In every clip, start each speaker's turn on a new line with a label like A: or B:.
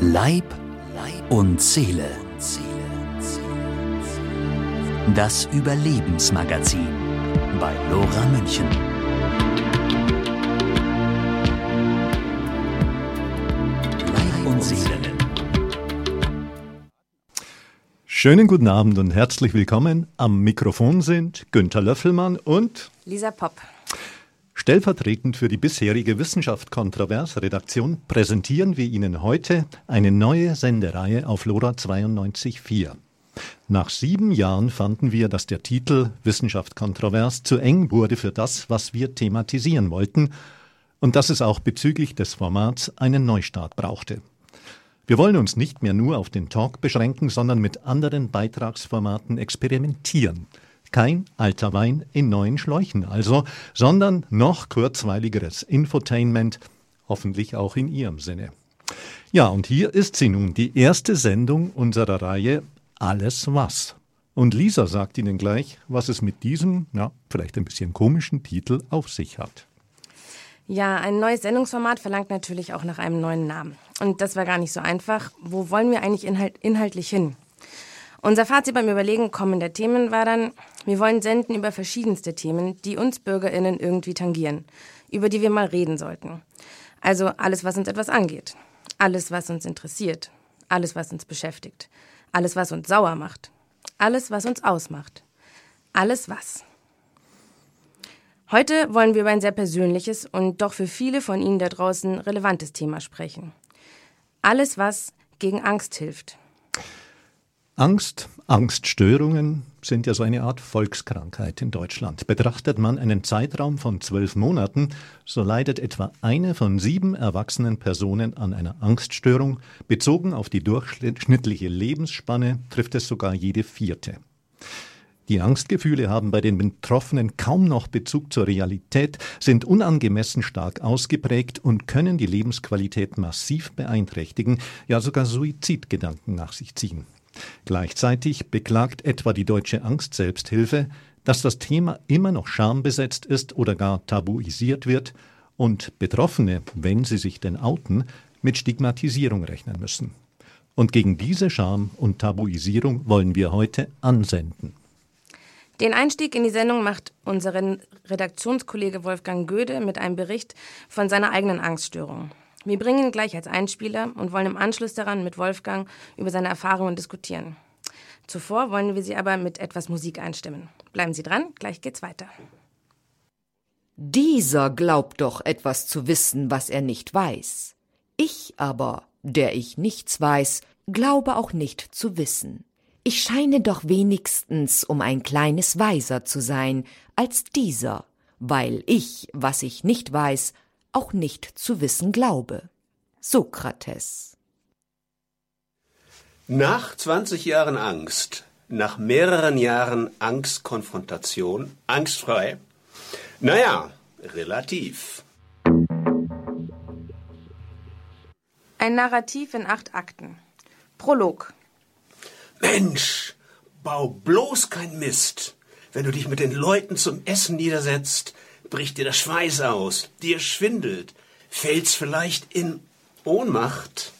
A: Leib und Seele. Das Überlebensmagazin bei Lora München. Leib und Seele.
B: Schönen guten Abend und herzlich willkommen. Am Mikrofon sind Günter Löffelmann und
C: Lisa Popp.
B: Stellvertretend für die bisherige Wissenschaft Kontrovers Redaktion präsentieren wir Ihnen heute eine neue Sendereihe auf LoRa 92.4. Nach sieben Jahren fanden wir, dass der Titel Wissenschaft Kontrovers zu eng wurde für das, was wir thematisieren wollten und dass es auch bezüglich des Formats einen Neustart brauchte. Wir wollen uns nicht mehr nur auf den Talk beschränken, sondern mit anderen Beitragsformaten experimentieren. Kein alter Wein in neuen Schläuchen also, sondern noch kurzweiligeres Infotainment, hoffentlich auch in Ihrem Sinne. Ja, und hier ist sie nun, die erste Sendung unserer Reihe Alles was. Und Lisa sagt Ihnen gleich, was es mit diesem, ja, vielleicht ein bisschen komischen Titel auf sich hat.
C: Ja, ein neues Sendungsformat verlangt natürlich auch nach einem neuen Namen. Und das war gar nicht so einfach. Wo wollen wir eigentlich inhalt inhaltlich hin? Unser Fazit beim Überlegen kommender Themen war dann, wir wollen senden über verschiedenste Themen, die uns BürgerInnen irgendwie tangieren, über die wir mal reden sollten. Also alles, was uns etwas angeht. Alles, was uns interessiert. Alles, was uns beschäftigt. Alles, was uns sauer macht. Alles, was uns ausmacht. Alles, was. Heute wollen wir über ein sehr persönliches und doch für viele von Ihnen da draußen relevantes Thema sprechen. Alles, was gegen Angst hilft.
B: Angst, Angststörungen sind ja so eine Art Volkskrankheit in Deutschland. Betrachtet man einen Zeitraum von zwölf Monaten, so leidet etwa eine von sieben erwachsenen Personen an einer Angststörung. Bezogen auf die durchschnittliche Lebensspanne trifft es sogar jede vierte. Die Angstgefühle haben bei den Betroffenen kaum noch Bezug zur Realität, sind unangemessen stark ausgeprägt und können die Lebensqualität massiv beeinträchtigen, ja sogar Suizidgedanken nach sich ziehen. Gleichzeitig beklagt etwa die Deutsche Angst-Selbsthilfe, dass das Thema immer noch schambesetzt ist oder gar tabuisiert wird und Betroffene, wenn sie sich denn outen, mit Stigmatisierung rechnen müssen. Und gegen diese Scham und Tabuisierung wollen wir heute ansenden.
C: Den Einstieg in die Sendung macht unseren Redaktionskollege Wolfgang Göde mit einem Bericht von seiner eigenen Angststörung. Wir bringen ihn gleich als Einspieler und wollen im Anschluss daran mit Wolfgang über seine Erfahrungen diskutieren. Zuvor wollen wir Sie aber mit etwas Musik einstimmen. Bleiben Sie dran, gleich geht's weiter.
D: Dieser glaubt doch etwas zu wissen, was er nicht weiß. Ich aber, der ich nichts weiß, glaube auch nicht zu wissen. Ich scheine doch wenigstens um ein kleines weiser zu sein als dieser, weil ich, was ich nicht weiß, auch nicht zu wissen glaube. Sokrates.
E: Nach 20 Jahren Angst, nach mehreren Jahren Angstkonfrontation, angstfrei, naja, relativ.
C: Ein Narrativ in acht Akten. Prolog.
E: Mensch, bau bloß kein Mist. Wenn du dich mit den Leuten zum Essen niedersetzt, bricht dir der Schweiß aus, dir schwindelt, fällst vielleicht in Ohnmacht.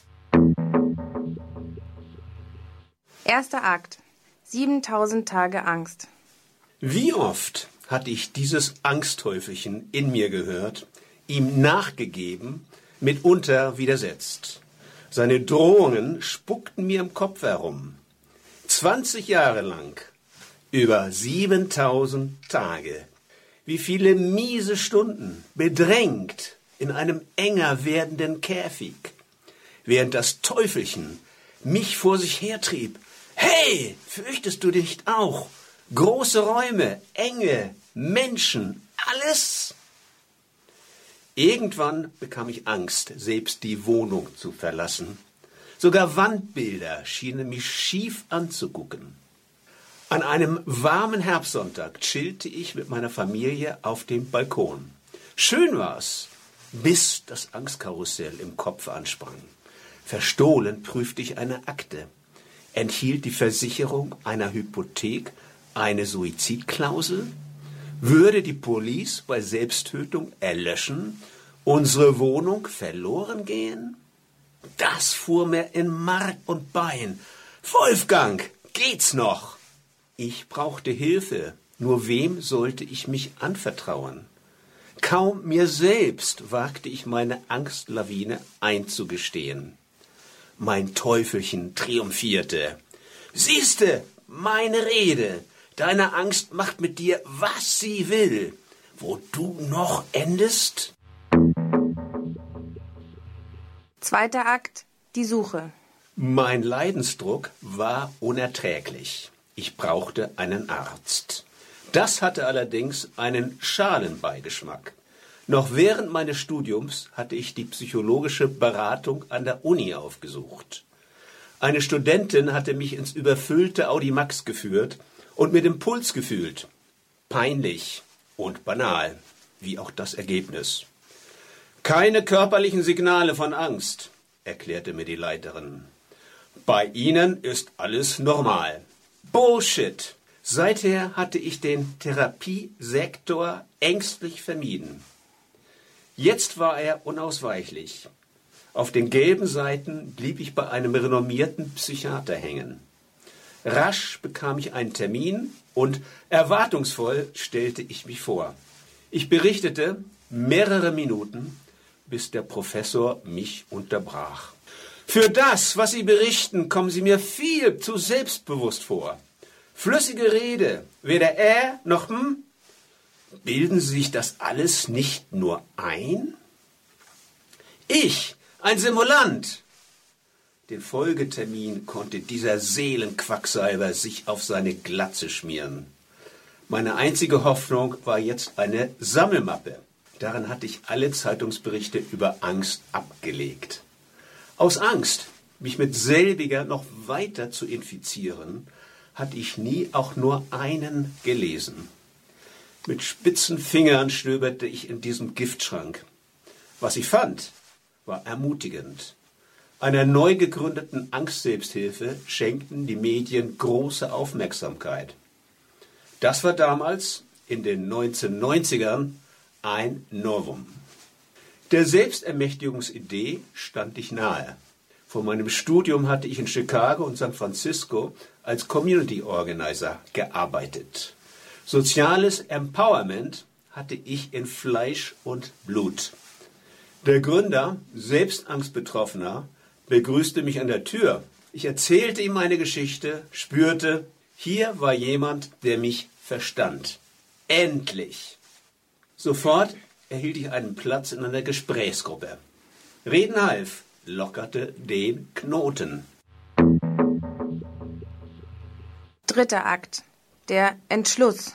C: Erster Akt. 7000 Tage Angst.
E: Wie oft hatte ich dieses Angsthäufelchen in mir gehört, ihm nachgegeben, mitunter widersetzt. Seine Drohungen spuckten mir im Kopf herum. 20 Jahre lang, über 7000 Tage wie viele miese Stunden, bedrängt in einem enger werdenden Käfig, während das Teufelchen mich vor sich hertrieb. Hey, fürchtest du dich auch? Große Räume, enge Menschen, alles. Irgendwann bekam ich Angst, selbst die Wohnung zu verlassen. Sogar Wandbilder schienen mich schief anzugucken. An einem warmen Herbstsonntag chillte ich mit meiner Familie auf dem Balkon. Schön war's, bis das Angstkarussell im Kopf ansprang. Verstohlen prüfte ich eine Akte. Enthielt die Versicherung einer Hypothek eine Suizidklausel? Würde die Police bei Selbsttötung erlöschen? Unsere Wohnung verloren gehen? Das fuhr mir in Mark und Bein. Wolfgang, geht's noch? Ich brauchte Hilfe. Nur wem sollte ich mich anvertrauen? Kaum mir selbst wagte ich meine Angstlawine einzugestehen. Mein Teufelchen triumphierte. Siehste, meine Rede. Deine Angst macht mit dir, was sie will. Wo du noch endest?
C: Zweiter Akt, die Suche.
E: Mein Leidensdruck war unerträglich. Ich brauchte einen Arzt. Das hatte allerdings einen Schalenbeigeschmack. Noch während meines Studiums hatte ich die psychologische Beratung an der Uni aufgesucht. Eine Studentin hatte mich ins überfüllte Audimax geführt und mit dem Puls gefühlt. Peinlich und banal, wie auch das Ergebnis. Keine körperlichen Signale von Angst, erklärte mir die Leiterin. Bei Ihnen ist alles normal. Bullshit. Seither hatte ich den Therapiesektor ängstlich vermieden. Jetzt war er unausweichlich. Auf den gelben Seiten blieb ich bei einem renommierten Psychiater hängen. Rasch bekam ich einen Termin und erwartungsvoll stellte ich mich vor. Ich berichtete mehrere Minuten bis der Professor mich unterbrach. Für das, was Sie berichten, kommen Sie mir viel zu selbstbewusst vor. Flüssige Rede, weder er noch hm. Bilden Sie sich das alles nicht nur ein? Ich, ein Simulant. Den Folgetermin konnte dieser Seelenquacksalber sich auf seine Glatze schmieren. Meine einzige Hoffnung war jetzt eine Sammelmappe. Darin hatte ich alle Zeitungsberichte über Angst abgelegt. Aus Angst, mich mit selbiger noch weiter zu infizieren, hatte ich nie auch nur einen gelesen. Mit spitzen Fingern stöberte ich in diesem Giftschrank. Was ich fand, war ermutigend. Einer neu gegründeten Angstselbsthilfe schenkten die Medien große Aufmerksamkeit. Das war damals in den 1990ern ein Novum. Der Selbstermächtigungsidee stand ich nahe. Vor meinem Studium hatte ich in Chicago und San Francisco als Community Organizer gearbeitet. Soziales Empowerment hatte ich in Fleisch und Blut. Der Gründer, selbst Angstbetroffener, begrüßte mich an der Tür. Ich erzählte ihm meine Geschichte, spürte, hier war jemand, der mich verstand. Endlich! Sofort erhielt ich einen Platz in einer Gesprächsgruppe. Reden half, lockerte den Knoten.
C: Dritter Akt. Der Entschluss.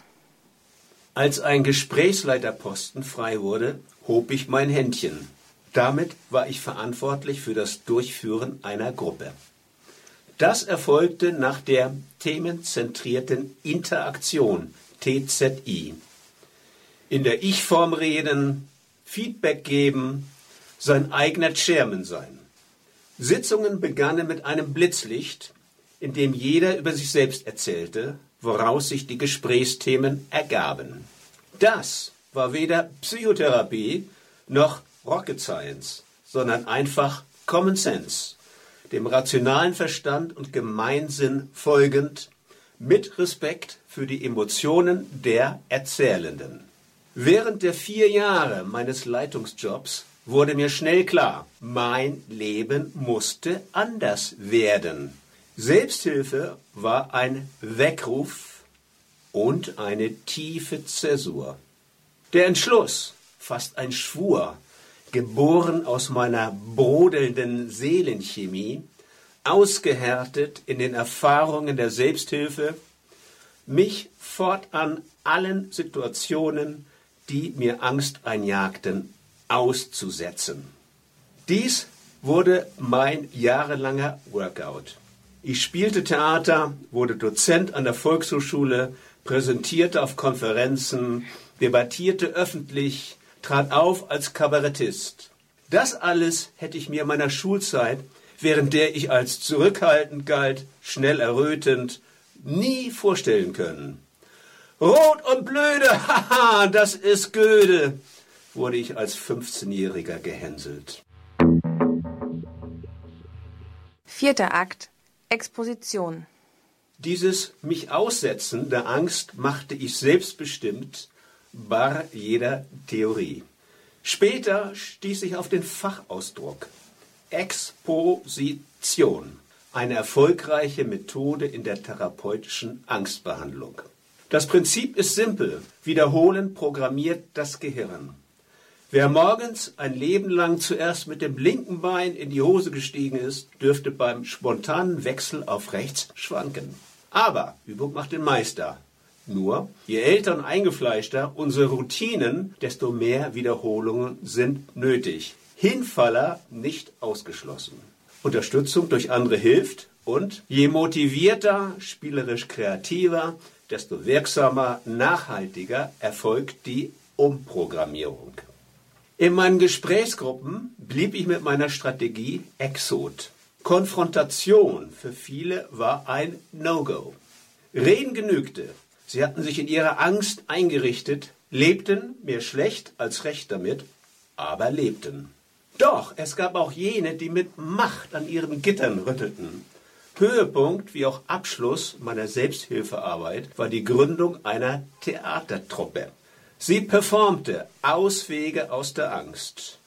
E: Als ein Gesprächsleiterposten frei wurde, hob ich mein Händchen. Damit war ich verantwortlich für das Durchführen einer Gruppe. Das erfolgte nach der themenzentrierten Interaktion TZI in der Ich-Form reden, Feedback geben, sein eigener Chairman sein. Sitzungen begannen mit einem Blitzlicht, in dem jeder über sich selbst erzählte, woraus sich die Gesprächsthemen ergaben. Das war weder Psychotherapie noch Rocket Science, sondern einfach Common Sense, dem rationalen Verstand und Gemeinsinn folgend, mit Respekt für die Emotionen der Erzählenden. Während der vier Jahre meines Leitungsjobs wurde mir schnell klar, mein Leben musste anders werden. Selbsthilfe war ein Weckruf und eine tiefe Zäsur. Der Entschluss, fast ein Schwur, geboren aus meiner brodelnden Seelenchemie, ausgehärtet in den Erfahrungen der Selbsthilfe, mich fortan allen Situationen die mir Angst einjagten, auszusetzen. Dies wurde mein jahrelanger Workout. Ich spielte Theater, wurde Dozent an der Volkshochschule, präsentierte auf Konferenzen, debattierte öffentlich, trat auf als Kabarettist. Das alles hätte ich mir meiner Schulzeit, während der ich als zurückhaltend galt, schnell errötend, nie vorstellen können. Rot und blöde, haha, das ist Göde, wurde ich als 15-Jähriger gehänselt.
C: Vierter Akt Exposition.
E: Dieses mich aussetzen der Angst machte ich selbstbestimmt bar jeder Theorie. Später stieß ich auf den Fachausdruck Exposition, eine erfolgreiche Methode in der therapeutischen Angstbehandlung. Das Prinzip ist simpel. Wiederholen programmiert das Gehirn. Wer morgens ein Leben lang zuerst mit dem linken Bein in die Hose gestiegen ist, dürfte beim spontanen Wechsel auf rechts schwanken. Aber Übung macht den Meister. Nur, je älter und eingefleischter unsere Routinen, desto mehr Wiederholungen sind nötig. Hinfaller nicht ausgeschlossen. Unterstützung durch andere hilft und je motivierter, spielerisch kreativer, desto wirksamer, nachhaltiger erfolgt die Umprogrammierung. In meinen Gesprächsgruppen blieb ich mit meiner Strategie Exot. Konfrontation für viele war ein No-Go. Reden genügte. Sie hatten sich in ihrer Angst eingerichtet, lebten mehr schlecht als recht damit, aber lebten. Doch es gab auch jene, die mit Macht an ihren Gittern rüttelten. Höhepunkt wie auch Abschluss meiner Selbsthilfearbeit war die Gründung einer Theatertruppe. Sie performte Auswege aus der Angst.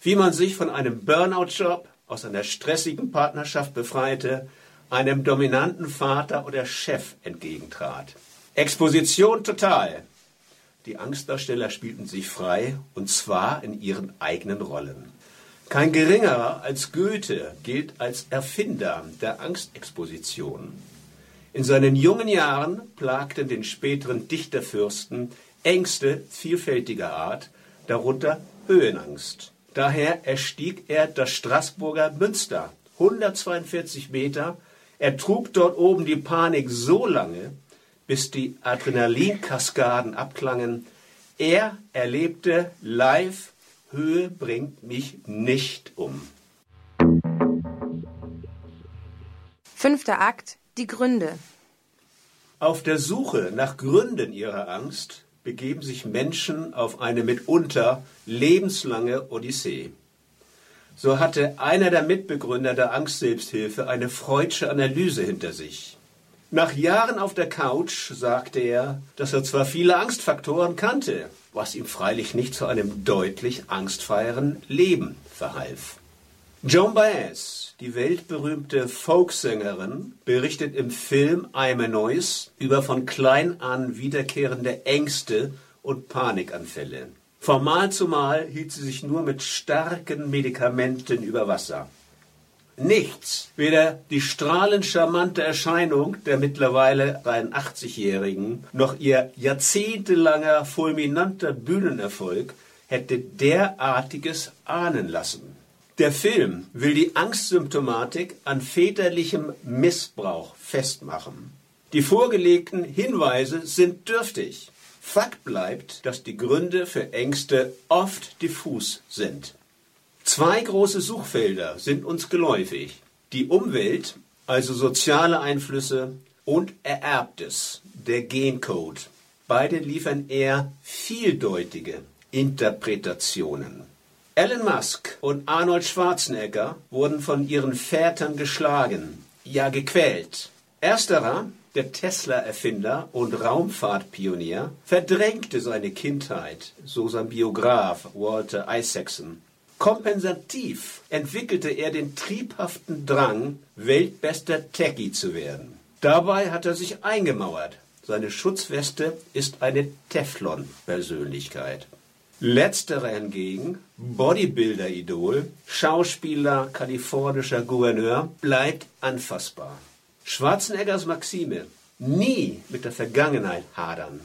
E: Wie man sich von einem Burnout-Job, aus einer stressigen Partnerschaft befreite, einem dominanten Vater oder Chef entgegentrat. Exposition total. Die Angstdarsteller spielten sich frei, und zwar in ihren eigenen Rollen. Kein geringerer als Goethe gilt als Erfinder der Angstexposition. In seinen jungen Jahren plagten den späteren Dichterfürsten Ängste vielfältiger Art, darunter Höhenangst. Daher erstieg er das Straßburger Münster, 142 Meter. Er trug dort oben die Panik so lange, bis die Adrenalinkaskaden abklangen. Er erlebte live, Höhe bringt mich nicht um.
C: Fünfter Akt Die Gründe.
E: Auf der Suche nach Gründen ihrer Angst begeben sich Menschen auf eine mitunter lebenslange Odyssee. So hatte einer der Mitbegründer der Angstselbsthilfe eine freudsche Analyse hinter sich. Nach Jahren auf der Couch sagte er, dass er zwar viele Angstfaktoren kannte, was ihm freilich nicht zu einem deutlich angstfreieren Leben verhalf. Joan Baez, die weltberühmte Folksängerin, berichtet im Film I'm a Noise über von klein an wiederkehrende Ängste und Panikanfälle. Von Mal zu Mal hielt sie sich nur mit starken Medikamenten über Wasser. Nichts, weder die strahlend charmante Erscheinung der mittlerweile 83-Jährigen noch ihr jahrzehntelanger fulminanter Bühnenerfolg hätte derartiges ahnen lassen. Der Film will die Angstsymptomatik an väterlichem Missbrauch festmachen. Die vorgelegten Hinweise sind dürftig. Fakt bleibt, dass die Gründe für Ängste oft diffus sind. Zwei große Suchfelder sind uns geläufig. Die Umwelt, also soziale Einflüsse, und Ererbtes, der Gencode. Beide liefern eher vieldeutige Interpretationen. Elon Musk und Arnold Schwarzenegger wurden von ihren Vätern geschlagen, ja gequält. Ersterer, der Tesla-Erfinder und Raumfahrtpionier, verdrängte seine Kindheit, so sein Biograf Walter Isaacson. Kompensativ entwickelte er den triebhaften Drang, weltbester Techie zu werden. Dabei hat er sich eingemauert. Seine Schutzweste ist eine Teflon-Persönlichkeit. Letzterer hingegen, Bodybuilder-Idol, Schauspieler, kalifornischer Gouverneur, bleibt anfassbar. Schwarzeneggers Maxime, nie mit der Vergangenheit hadern,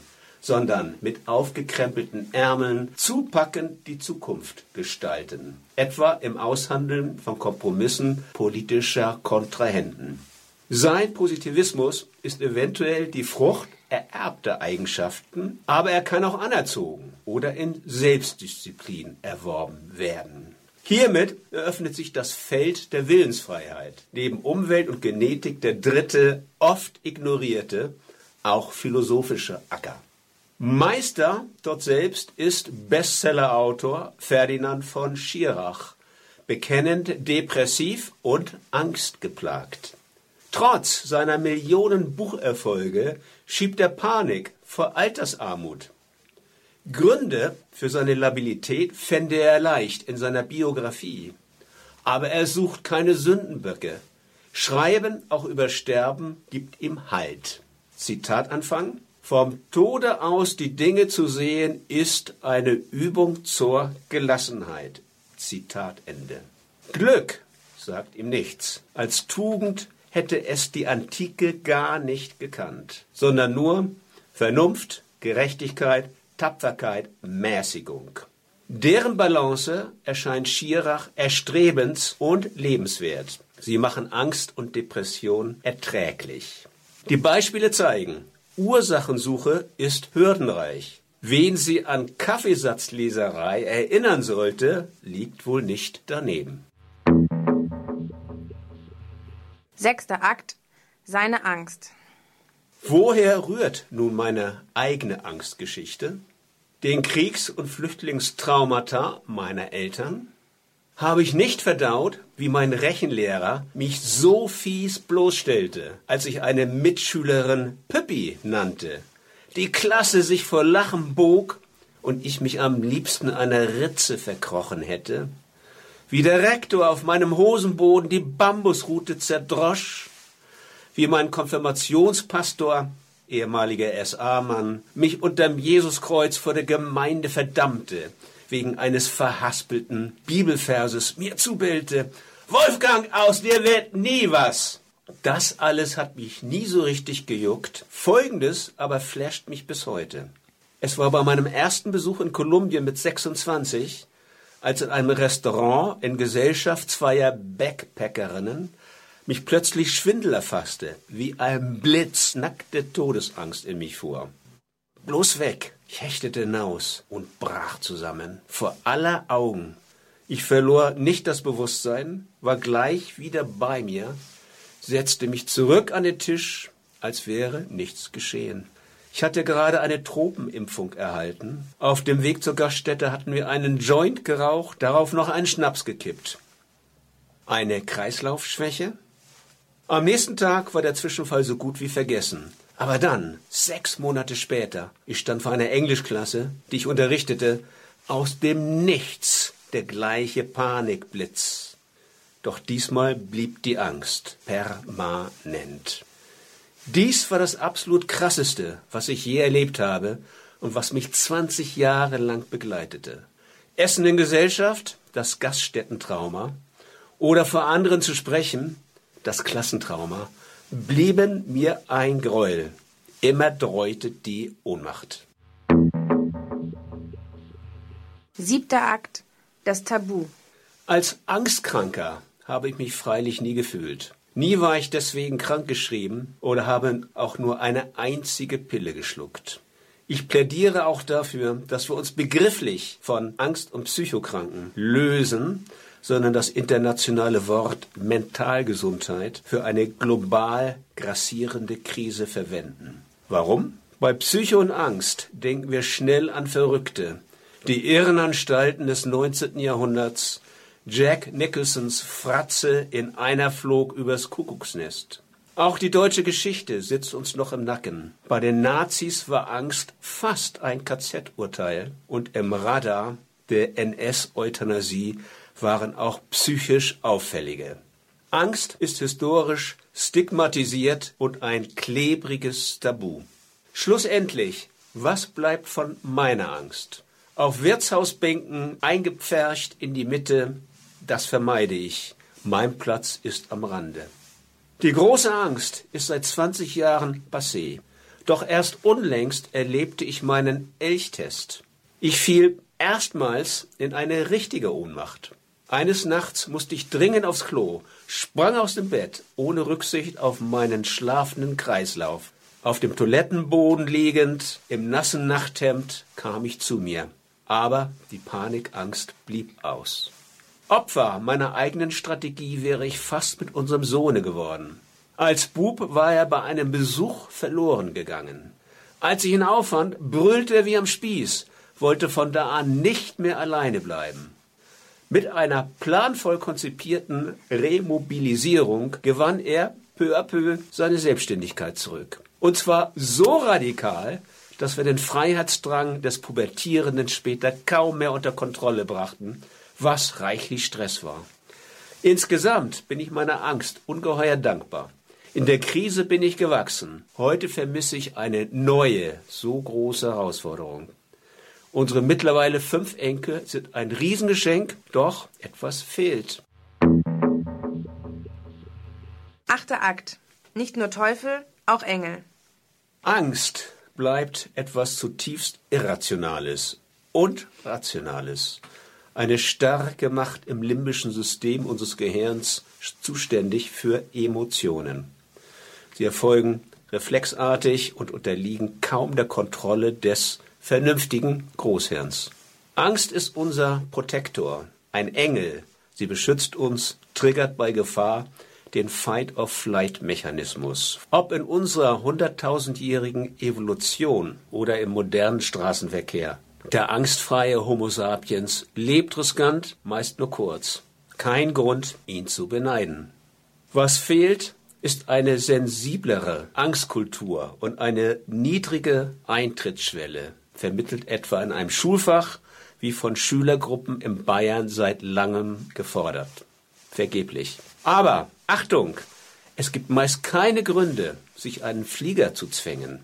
E: sondern mit aufgekrempelten Ärmeln zupackend die Zukunft gestalten, etwa im Aushandeln von Kompromissen politischer Kontrahenten. Sein Positivismus ist eventuell die Frucht ererbter Eigenschaften, aber er kann auch anerzogen oder in Selbstdisziplin erworben werden. Hiermit eröffnet sich das Feld der Willensfreiheit, neben Umwelt und Genetik der dritte, oft ignorierte, auch philosophische Acker. Meister dort selbst ist Bestsellerautor Ferdinand von Schirach, bekennend depressiv und angstgeplagt. Trotz seiner Millionen Bucherfolge schiebt er Panik vor Altersarmut. Gründe für seine Labilität fände er leicht in seiner Biografie. Aber er sucht keine Sündenböcke. Schreiben auch über Sterben gibt ihm Halt. Zitatanfang. Vom Tode aus die Dinge zu sehen, ist eine Übung zur Gelassenheit. Zitat Ende. Glück sagt ihm nichts. Als Tugend hätte es die Antike gar nicht gekannt, sondern nur Vernunft, Gerechtigkeit, Tapferkeit, Mäßigung. Deren Balance erscheint Schirach erstrebens und lebenswert. Sie machen Angst und Depression erträglich. Die Beispiele zeigen, Ursachensuche ist hürdenreich. Wen sie an Kaffeesatzleserei erinnern sollte, liegt wohl nicht daneben.
C: Sechster Akt. Seine Angst.
E: Woher rührt nun meine eigene Angstgeschichte? Den Kriegs- und Flüchtlingstraumata meiner Eltern? Habe ich nicht verdaut, wie mein Rechenlehrer mich so fies bloßstellte, als ich eine Mitschülerin Püppi nannte, die Klasse sich vor Lachen bog und ich mich am liebsten einer Ritze verkrochen hätte, wie der Rektor auf meinem Hosenboden die Bambusrute zerdrosch, wie mein Konfirmationspastor, ehemaliger SA-Mann, mich unterm Jesuskreuz vor der Gemeinde verdammte, wegen eines verhaspelten Bibelverses mir zubellte, Wolfgang, aus dir wird nie was. Das alles hat mich nie so richtig gejuckt. Folgendes aber flasht mich bis heute. Es war bei meinem ersten Besuch in Kolumbien mit 26, als in einem Restaurant in Gesellschaft zweier Backpackerinnen mich plötzlich Schwindel erfasste, wie ein Blitz nackte Todesangst in mich fuhr. Bloß weg, ich hechtete hinaus und brach zusammen, vor aller Augen. Ich verlor nicht das Bewusstsein, war gleich wieder bei mir, setzte mich zurück an den Tisch, als wäre nichts geschehen. Ich hatte gerade eine Tropenimpfung erhalten. Auf dem Weg zur Gaststätte hatten wir einen Joint geraucht, darauf noch einen Schnaps gekippt. Eine Kreislaufschwäche? Am nächsten Tag war der Zwischenfall so gut wie vergessen. Aber dann, sechs Monate später, ich stand vor einer Englischklasse, die ich unterrichtete, aus dem Nichts der gleiche Panikblitz. Doch diesmal blieb die Angst permanent. Dies war das absolut krasseste, was ich je erlebt habe und was mich 20 Jahre lang begleitete. Essen in Gesellschaft, das Gaststättentrauma, oder vor anderen zu sprechen, das Klassentrauma, blieben mir ein Gräuel. Immer dreutet die Ohnmacht.
C: Siebter Akt. Das Tabu.
E: Als Angstkranker habe ich mich freilich nie gefühlt. Nie war ich deswegen krankgeschrieben oder habe auch nur eine einzige Pille geschluckt. Ich plädiere auch dafür, dass wir uns begrifflich von Angst- und Psychokranken lösen sondern das internationale Wort Mentalgesundheit für eine global grassierende Krise verwenden. Warum? Bei Psycho und Angst denken wir schnell an Verrückte. Die Irrenanstalten des 19. Jahrhunderts, Jack Nicholsons Fratze in einer flog übers Kuckucksnest. Auch die deutsche Geschichte sitzt uns noch im Nacken. Bei den Nazis war Angst fast ein KZ-Urteil und im Radar der NS-Euthanasie waren auch psychisch auffällige. Angst ist historisch stigmatisiert und ein klebriges Tabu. Schlussendlich, was bleibt von meiner Angst? Auf Wirtshausbänken eingepfercht in die Mitte, das vermeide ich. Mein Platz ist am Rande. Die große Angst ist seit 20 Jahren passé. Doch erst unlängst erlebte ich meinen Elchtest. Ich fiel erstmals in eine richtige Ohnmacht. Eines Nachts musste ich dringend aufs Klo, sprang aus dem Bett, ohne Rücksicht auf meinen schlafenden Kreislauf. Auf dem Toilettenboden liegend, im nassen Nachthemd, kam ich zu mir. Aber die Panikangst blieb aus. Opfer meiner eigenen Strategie wäre ich fast mit unserem Sohne geworden. Als Bub war er bei einem Besuch verloren gegangen. Als ich ihn auffand, brüllte er wie am Spieß, wollte von da an nicht mehr alleine bleiben. Mit einer planvoll konzipierten Remobilisierung gewann er peu à peu seine Selbstständigkeit zurück. Und zwar so radikal, dass wir den Freiheitsdrang des Pubertierenden später kaum mehr unter Kontrolle brachten, was reichlich Stress war. Insgesamt bin ich meiner Angst ungeheuer dankbar. In der Krise bin ich gewachsen. Heute vermisse ich eine neue, so große Herausforderung. Unsere mittlerweile fünf Enkel sind ein Riesengeschenk, doch etwas fehlt.
C: Achter Akt. Nicht nur Teufel, auch Engel.
E: Angst bleibt etwas zutiefst Irrationales und Rationales. Eine starke Macht im limbischen System unseres Gehirns zuständig für Emotionen. Sie erfolgen reflexartig und unterliegen kaum der Kontrolle des vernünftigen Großhirns. Angst ist unser Protektor, ein Engel. Sie beschützt uns, triggert bei Gefahr den Fight-of-Flight-Mechanismus. Ob in unserer hunderttausendjährigen Evolution oder im modernen Straßenverkehr. Der angstfreie Homo sapiens lebt riskant, meist nur kurz. Kein Grund, ihn zu beneiden. Was fehlt, ist eine sensiblere Angstkultur und eine niedrige Eintrittsschwelle, vermittelt etwa in einem Schulfach, wie von Schülergruppen in Bayern seit langem gefordert. Vergeblich. Aber Achtung, es gibt meist keine Gründe, sich einen Flieger zu zwängen,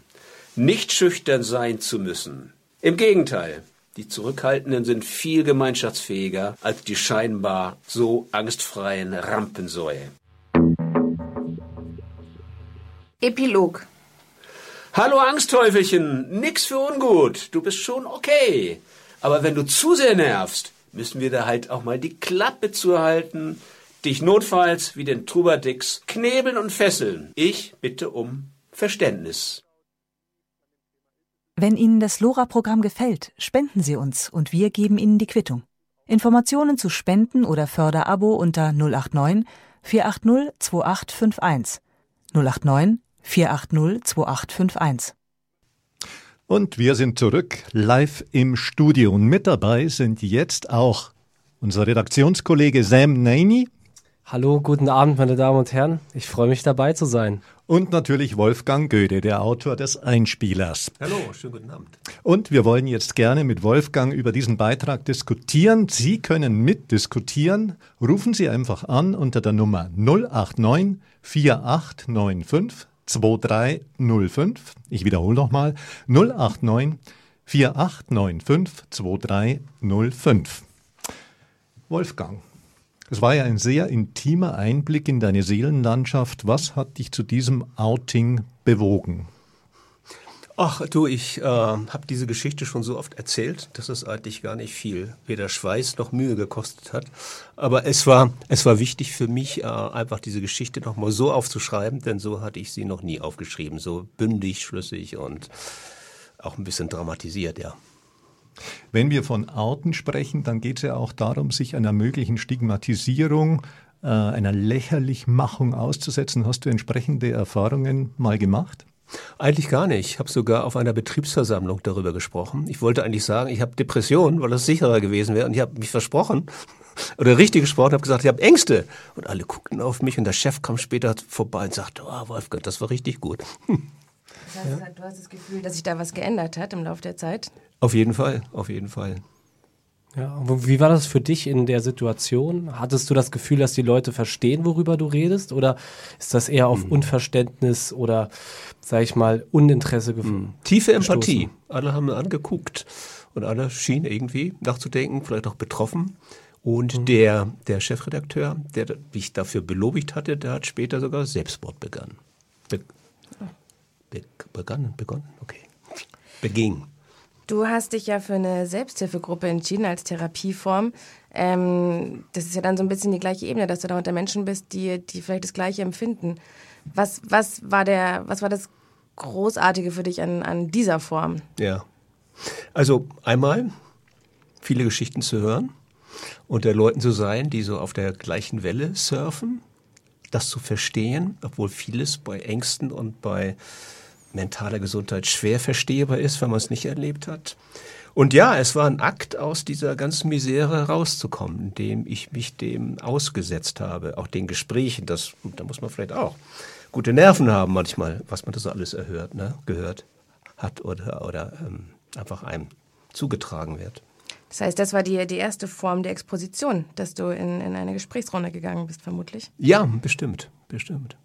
E: nicht schüchtern sein zu müssen. Im Gegenteil, die Zurückhaltenden sind viel gemeinschaftsfähiger als die scheinbar so angstfreien Rampensäue.
C: Epilog.
E: Hallo Angstteufelchen, nix für ungut, du bist schon okay. Aber wenn du zu sehr nervst, müssen wir da halt auch mal die Klappe zuhalten, dich notfalls wie den Trubadix knebeln und fesseln. Ich bitte um Verständnis.
F: Wenn Ihnen das LoRa-Programm gefällt, spenden Sie uns und wir geben Ihnen die Quittung. Informationen zu Spenden oder Förderabo unter 089 480 2851. 089 480 2851.
B: Und wir sind zurück live im Studio. Und mit dabei sind jetzt auch unser Redaktionskollege Sam Naney.
G: Hallo, guten Abend, meine Damen und Herren. Ich freue mich dabei zu sein.
B: Und natürlich Wolfgang Goethe, der Autor des Einspielers.
E: Hallo, schönen guten Abend.
B: Und wir wollen jetzt gerne mit Wolfgang über diesen Beitrag diskutieren. Sie können mitdiskutieren. Rufen Sie einfach an unter der Nummer 089 4895 2305. Ich wiederhole nochmal 089 4895 2305. Wolfgang, es war ja ein sehr intimer Einblick in deine Seelenlandschaft. Was hat dich zu diesem Outing bewogen?
H: Ach du, ich äh, habe diese Geschichte schon so oft erzählt, dass es eigentlich gar nicht viel weder Schweiß noch Mühe gekostet hat. Aber es war, es war wichtig für mich, äh, einfach diese Geschichte nochmal so aufzuschreiben, denn so hatte ich sie noch nie aufgeschrieben. So bündig, schlüssig und auch ein bisschen dramatisiert, ja.
B: Wenn wir von Outen sprechen, dann geht es ja auch darum, sich einer möglichen Stigmatisierung, äh, einer Lächerlichmachung auszusetzen. Hast du entsprechende Erfahrungen mal gemacht?
H: Eigentlich gar nicht. Ich habe sogar auf einer Betriebsversammlung darüber gesprochen. Ich wollte eigentlich sagen, ich habe Depressionen, weil das sicherer gewesen wäre. Und ich habe mich versprochen oder richtig gesprochen, habe gesagt, ich habe Ängste. Und alle guckten auf mich und der Chef kam später vorbei und sagte, oh, Wolfgang, das war richtig gut.
C: Das heißt, ja. du hast das Gefühl, dass sich da was geändert hat im Laufe der Zeit?
H: Auf jeden Fall, auf jeden Fall.
G: Ja, wie war das für dich in der Situation? Hattest du das Gefühl, dass die Leute verstehen, worüber du redest? Oder ist das eher auf mhm. Unverständnis oder, sag ich mal, Uninteresse gefunden? Mhm.
H: Tiefe Empathie. Alle haben angeguckt und alle schienen irgendwie nachzudenken, vielleicht auch betroffen. Und mhm. der, der Chefredakteur, der mich dafür belobigt hatte, der hat später sogar Selbstmord begangen. Be be begonnen, begonnen, okay. Beging.
C: Du hast dich ja für eine Selbsthilfegruppe entschieden als Therapieform. Ähm, das ist ja dann so ein bisschen die gleiche Ebene, dass du da unter Menschen bist, die, die vielleicht das Gleiche empfinden. Was, was, war, der, was war das Großartige für dich an, an dieser Form?
H: Ja. Also einmal viele Geschichten zu hören, unter Leuten zu sein, die so auf der gleichen Welle surfen, das zu verstehen, obwohl vieles bei Ängsten und bei mentaler Gesundheit schwer verstehbar ist, wenn man es nicht erlebt hat. Und ja, es war ein Akt, aus dieser ganzen Misere rauszukommen, indem ich mich dem ausgesetzt habe, auch den Gesprächen. Das, da muss man vielleicht auch gute Nerven haben manchmal, was man das alles erhört, ne, gehört hat oder, oder ähm, einfach einem zugetragen wird.
C: Das heißt, das war die, die erste Form der Exposition, dass du in, in eine Gesprächsrunde gegangen bist, vermutlich?
H: Ja, bestimmt, bestimmt.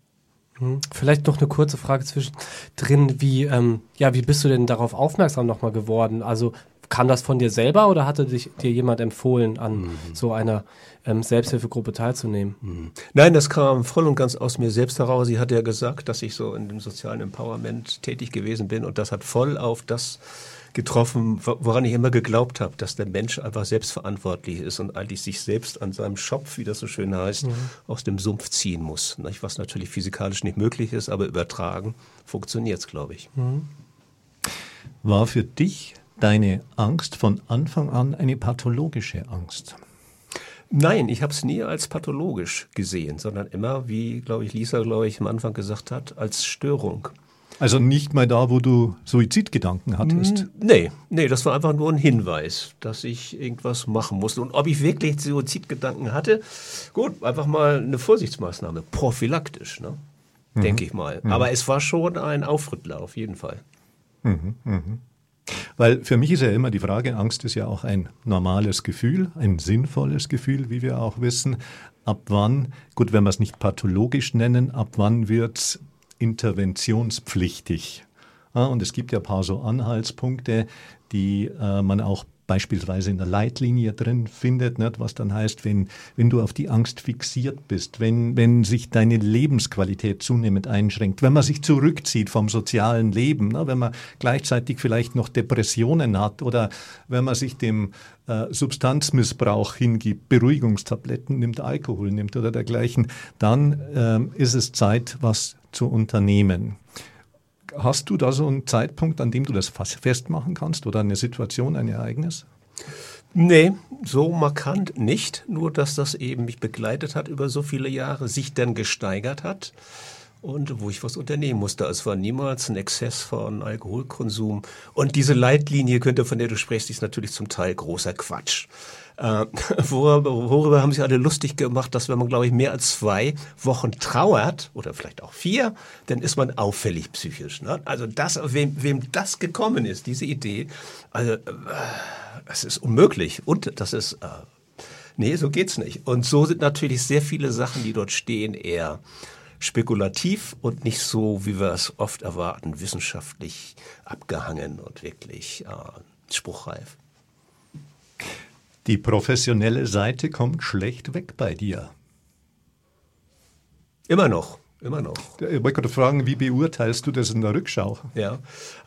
G: Hm. Vielleicht noch eine kurze Frage zwischendrin. Wie, ähm, ja, wie bist du denn darauf aufmerksam nochmal geworden? Also kam das von dir selber oder hatte dich, dir jemand empfohlen, an mhm. so einer ähm, Selbsthilfegruppe teilzunehmen?
H: Mhm. Nein, das kam voll und ganz aus mir selbst heraus. Sie hat ja gesagt, dass ich so in dem sozialen Empowerment tätig gewesen bin und das hat voll auf das getroffen, woran ich immer geglaubt habe, dass der Mensch einfach selbstverantwortlich ist und eigentlich sich selbst an seinem Schopf, wie das so schön heißt, mhm. aus dem Sumpf ziehen muss. Was natürlich physikalisch nicht möglich ist, aber übertragen funktioniert es, glaube ich. Mhm.
B: War für dich deine Angst von Anfang an eine pathologische Angst?
H: Nein, ich habe es nie als pathologisch gesehen, sondern immer, wie, glaube ich, Lisa, glaube ich, am Anfang gesagt hat, als Störung.
B: Also nicht mal da, wo du Suizidgedanken hattest?
H: Nee, nee, das war einfach nur ein Hinweis, dass ich irgendwas machen musste. Und ob ich wirklich Suizidgedanken hatte, gut, einfach mal eine Vorsichtsmaßnahme, prophylaktisch, ne? Mhm. denke ich mal. Mhm. Aber es war schon ein Aufrittler, auf jeden Fall.
B: Mhm, mh. Weil für mich ist ja immer die Frage, Angst ist ja auch ein normales Gefühl, ein sinnvolles Gefühl, wie wir auch wissen. Ab wann, gut, wenn wir es nicht pathologisch nennen, ab wann wird es interventionspflichtig. Ja, und es gibt ja ein paar so Anhaltspunkte, die äh, man auch beispielsweise in der Leitlinie drin findet, nicht? was dann heißt, wenn, wenn du auf die Angst fixiert bist, wenn, wenn sich deine Lebensqualität zunehmend einschränkt, wenn man sich zurückzieht vom sozialen Leben, ne? wenn man gleichzeitig vielleicht noch Depressionen hat oder wenn man sich dem äh, Substanzmissbrauch hingibt, Beruhigungstabletten nimmt, Alkohol nimmt oder dergleichen, dann ähm, ist es Zeit, was zu unternehmen. Hast du da so einen Zeitpunkt, an dem du das festmachen kannst oder eine Situation, ein Ereignis?
H: Nee, so markant nicht. Nur, dass das eben mich begleitet hat über so viele Jahre, sich dann gesteigert hat und wo ich was unternehmen musste. Es war niemals ein Exzess von Alkoholkonsum. Und diese Leitlinie, könnte, von der du sprichst, ist natürlich zum Teil großer Quatsch. Äh, worüber, worüber haben sich alle lustig gemacht, dass wenn man, glaube ich, mehr als zwei Wochen trauert oder vielleicht auch vier, dann ist man auffällig psychisch. Ne? Also das, wem, wem das gekommen ist, diese Idee, also äh, ist unmöglich und das ist äh, nee, so geht's nicht. Und so sind natürlich sehr viele Sachen, die dort stehen, eher spekulativ und nicht so, wie wir es oft erwarten, wissenschaftlich abgehangen und wirklich äh, spruchreif.
B: Die professionelle Seite kommt schlecht weg bei dir.
H: Immer noch. Immer noch.
B: Ich wollte fragen, wie beurteilst du das in der Rückschau?
H: Ja,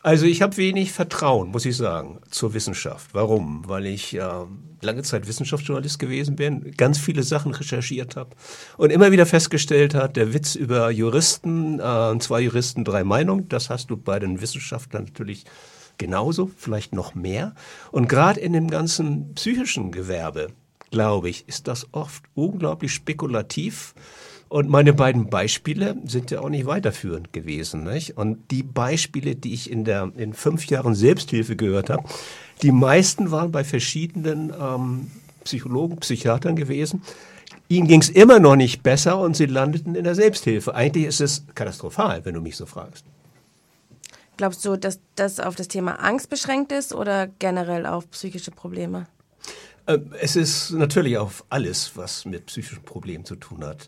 H: also ich habe wenig Vertrauen, muss ich sagen, zur Wissenschaft. Warum? Weil ich äh, lange Zeit Wissenschaftsjournalist gewesen bin, ganz viele Sachen recherchiert habe und immer wieder festgestellt hat, der Witz über Juristen, äh, zwei Juristen, drei Meinungen, das hast du bei den Wissenschaftlern natürlich genauso, vielleicht noch mehr. Und gerade in dem ganzen psychischen Gewerbe, glaube ich, ist das oft unglaublich spekulativ. Und meine beiden Beispiele sind ja auch nicht weiterführend gewesen. Nicht? Und die Beispiele, die ich in, der, in fünf Jahren Selbsthilfe gehört habe, die meisten waren bei verschiedenen ähm, Psychologen, Psychiatern gewesen. Ihnen ging es immer noch nicht besser und sie landeten in der Selbsthilfe. Eigentlich ist es katastrophal, wenn du mich so fragst.
C: Glaubst du, dass das auf das Thema Angst beschränkt ist oder generell auf psychische Probleme?
H: Äh, es ist natürlich auf alles, was mit psychischen Problemen zu tun hat,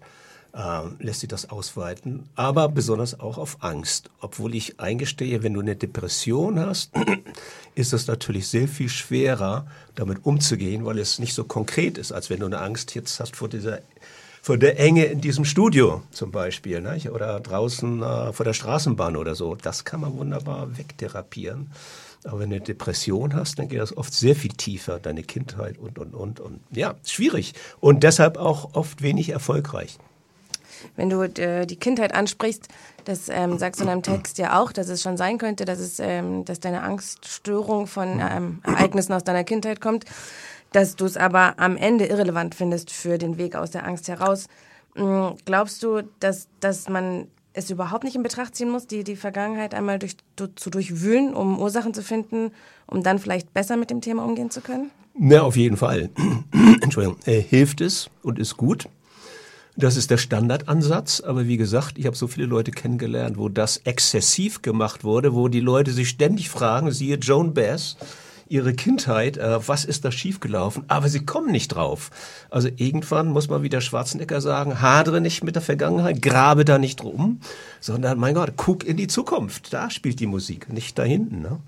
H: äh, lässt sich das ausweiten, aber besonders auch auf Angst. Obwohl ich eingestehe, wenn du eine Depression hast, ist es natürlich sehr viel schwerer, damit umzugehen, weil es nicht so konkret ist, als wenn du eine Angst jetzt hast vor dieser vor der Enge in diesem Studio zum Beispiel nicht? oder draußen äh, vor der Straßenbahn oder so. Das kann man wunderbar wegtherapieren. Aber wenn du eine Depression hast, dann geht das oft sehr viel tiefer, deine Kindheit und, und, und. Und ja, schwierig. Und deshalb auch oft wenig erfolgreich.
C: Wenn du äh, die Kindheit ansprichst, das ähm, sagst du in deinem Text ja auch, dass es schon sein könnte, dass, es, ähm, dass deine Angststörung von ähm, Ereignissen aus deiner Kindheit kommt dass du es aber am Ende irrelevant findest für den Weg aus der Angst heraus. Mm, glaubst du, dass, dass man es überhaupt nicht in Betracht ziehen muss, die, die Vergangenheit einmal durch, du, zu durchwühlen, um Ursachen zu finden, um dann vielleicht besser mit dem Thema umgehen zu können?
H: Na, auf jeden Fall. Entschuldigung. Äh, hilft es und ist gut. Das ist der Standardansatz, aber wie gesagt, ich habe so viele Leute kennengelernt, wo das exzessiv gemacht wurde, wo die Leute sich ständig fragen, siehe Joan Bass, ihre Kindheit, äh, was ist da schiefgelaufen, aber sie kommen nicht drauf. Also irgendwann muss man wieder Schwarzenegger sagen, hadere nicht mit der Vergangenheit, grabe da nicht rum, sondern mein Gott, guck in die Zukunft, da spielt die Musik, nicht da hinten. Ne?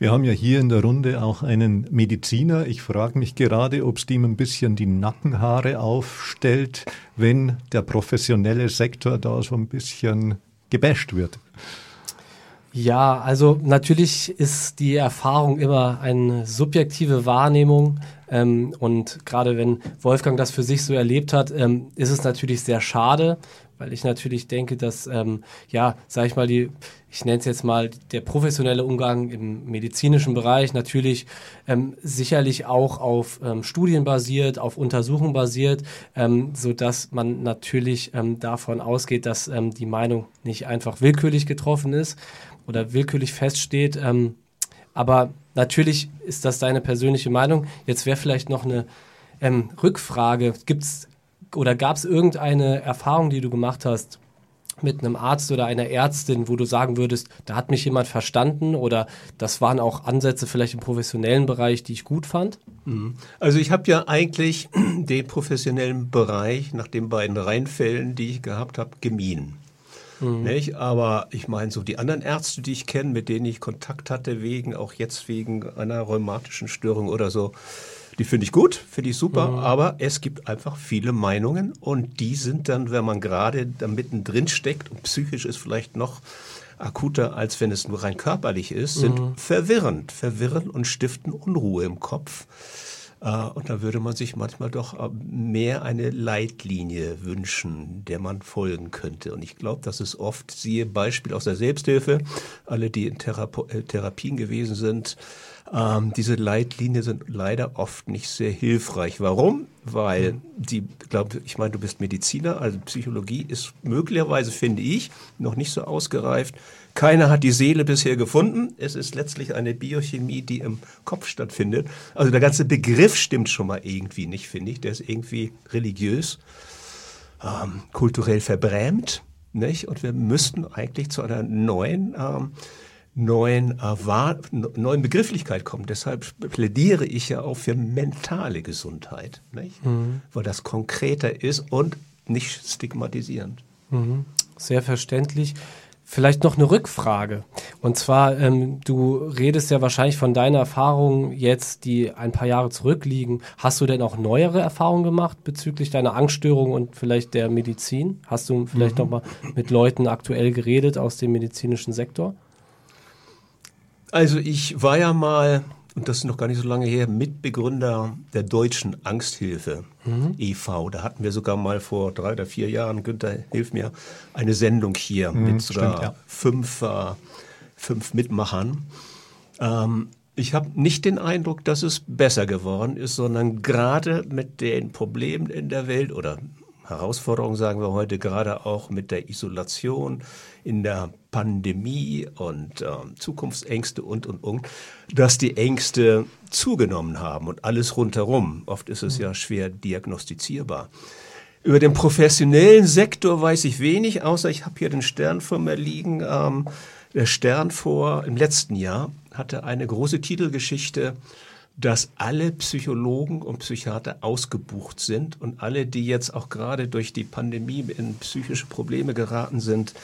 B: Wir haben ja hier in der Runde auch einen Mediziner. Ich frage mich gerade, ob es ihm ein bisschen die Nackenhaare aufstellt, wenn der professionelle Sektor da so ein bisschen gebasht wird.
G: Ja, also natürlich ist die Erfahrung immer eine subjektive Wahrnehmung. Ähm, und gerade wenn Wolfgang das für sich so erlebt hat, ähm, ist es natürlich sehr schade, weil ich natürlich denke, dass, ähm, ja, sag ich mal, die, ich nenne es jetzt mal, der professionelle Umgang im medizinischen Bereich natürlich ähm, sicherlich auch auf ähm, Studien basiert, auf Untersuchungen basiert, ähm, so dass man natürlich ähm, davon ausgeht, dass ähm, die Meinung nicht einfach willkürlich getroffen ist oder willkürlich feststeht. Ähm, aber natürlich ist das deine persönliche Meinung. Jetzt wäre vielleicht noch eine ähm, Rückfrage. Gibt's oder gab es irgendeine Erfahrung, die du gemacht hast mit einem Arzt oder einer Ärztin, wo du sagen würdest, da hat mich jemand verstanden oder das waren auch Ansätze vielleicht im professionellen Bereich, die ich gut fand?
H: Mhm. Also ich habe ja eigentlich den professionellen Bereich nach den beiden Reinfällen, die ich gehabt habe, gemieden. Mhm. Nicht? Aber ich meine, so die anderen Ärzte, die ich kenne, mit denen ich Kontakt hatte, wegen, auch jetzt wegen einer rheumatischen Störung oder so, die finde ich gut, finde ich super, mhm. aber es gibt einfach viele Meinungen und die sind dann, wenn man gerade da mittendrin steckt und psychisch ist vielleicht noch akuter, als wenn es nur rein körperlich ist, sind mhm. verwirrend, verwirrend und stiften Unruhe im Kopf. Äh, und da würde man sich manchmal doch äh, mehr eine Leitlinie wünschen, der man folgen könnte. Und ich glaube, das ist oft, siehe Beispiel aus der Selbsthilfe, alle, die in Therapo äh, Therapien gewesen sind, ähm, diese Leitlinien sind leider oft nicht sehr hilfreich. Warum? Weil die, glaube ich meine, du bist Mediziner, also Psychologie ist möglicherweise, finde ich, noch nicht so ausgereift. Keiner hat die Seele bisher gefunden. Es ist letztlich eine Biochemie, die im Kopf stattfindet. Also der ganze Begriff stimmt schon mal irgendwie nicht, finde ich. Der ist irgendwie religiös, ähm, kulturell verbrämt. Nicht? Und wir müssten eigentlich zu einer neuen ähm, neuen, neuen Begrifflichkeit kommen. Deshalb plädiere ich ja auch für mentale Gesundheit? Mhm. weil das konkreter ist und nicht stigmatisierend.
G: Mhm. Sehr verständlich. Vielleicht noch eine Rückfrage. Und zwar, ähm, du redest ja wahrscheinlich von deiner Erfahrung jetzt, die ein paar Jahre zurückliegen. Hast du denn auch neuere Erfahrungen gemacht bezüglich deiner Angststörung und vielleicht der Medizin? Hast du vielleicht mhm. noch mal mit Leuten aktuell geredet aus dem medizinischen Sektor?
H: Also ich war ja mal, und das ist noch gar nicht so lange her, Mitbegründer der Deutschen Angsthilfe mhm. e.V. Da hatten wir sogar mal vor drei oder vier Jahren, Günther, hilf mir, eine Sendung hier mhm, mit sogar ja. fünf, äh, fünf Mitmachern. Ähm, ich habe nicht den Eindruck, dass es besser geworden ist, sondern gerade mit den Problemen in der Welt oder Herausforderungen, sagen wir heute, gerade auch mit der Isolation, in der Pandemie und äh, Zukunftsängste und, und, und, dass die Ängste zugenommen haben und alles rundherum. Oft ist es ja schwer diagnostizierbar. Über den professionellen Sektor weiß ich wenig, außer ich habe hier den Stern vor mir liegen. Ähm, der Stern vor im letzten Jahr hatte eine große Titelgeschichte dass alle Psychologen und Psychiater ausgebucht sind und alle, die jetzt auch gerade durch die Pandemie in psychische Probleme geraten sind,